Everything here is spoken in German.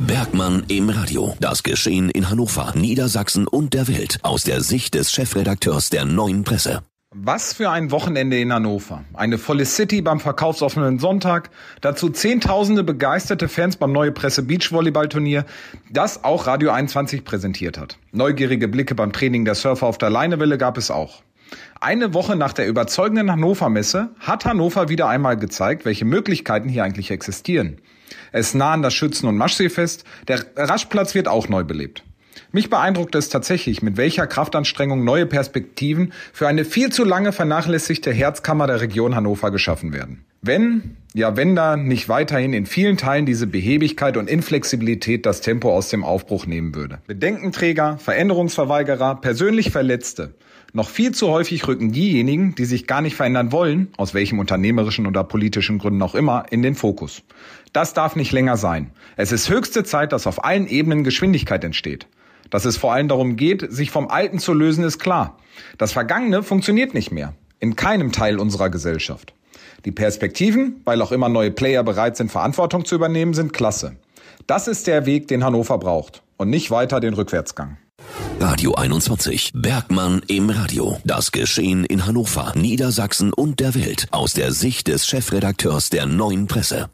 Bergmann im Radio. Das Geschehen in Hannover, Niedersachsen und der Welt aus der Sicht des Chefredakteurs der Neuen Presse. Was für ein Wochenende in Hannover. Eine volle City beim verkaufsoffenen Sonntag, dazu zehntausende begeisterte Fans beim Neue Presse Beachvolleyballturnier, das auch Radio 21 präsentiert hat. Neugierige Blicke beim Training der Surfer auf der Leinewelle gab es auch. Eine Woche nach der überzeugenden Hannover-Messe hat Hannover wieder einmal gezeigt, welche Möglichkeiten hier eigentlich existieren. Es nahen das Schützen- und Maschseefest, der Raschplatz wird auch neu belebt. Mich beeindruckt es tatsächlich, mit welcher Kraftanstrengung neue Perspektiven für eine viel zu lange vernachlässigte Herzkammer der Region Hannover geschaffen werden. Wenn, ja wenn da nicht weiterhin in vielen Teilen diese Behebigkeit und Inflexibilität das Tempo aus dem Aufbruch nehmen würde. Bedenkenträger, Veränderungsverweigerer, persönlich Verletzte. Noch viel zu häufig rücken diejenigen, die sich gar nicht verändern wollen, aus welchem unternehmerischen oder politischen Gründen auch immer, in den Fokus. Das darf nicht länger sein. Es ist höchste Zeit, dass auf allen Ebenen Geschwindigkeit entsteht. Dass es vor allem darum geht, sich vom Alten zu lösen, ist klar. Das Vergangene funktioniert nicht mehr. In keinem Teil unserer Gesellschaft. Die Perspektiven, weil auch immer neue Player bereit sind, Verantwortung zu übernehmen, sind klasse. Das ist der Weg, den Hannover braucht. Und nicht weiter den Rückwärtsgang. Radio 21. Bergmann im Radio. Das Geschehen in Hannover, Niedersachsen und der Welt aus der Sicht des Chefredakteurs der Neuen Presse.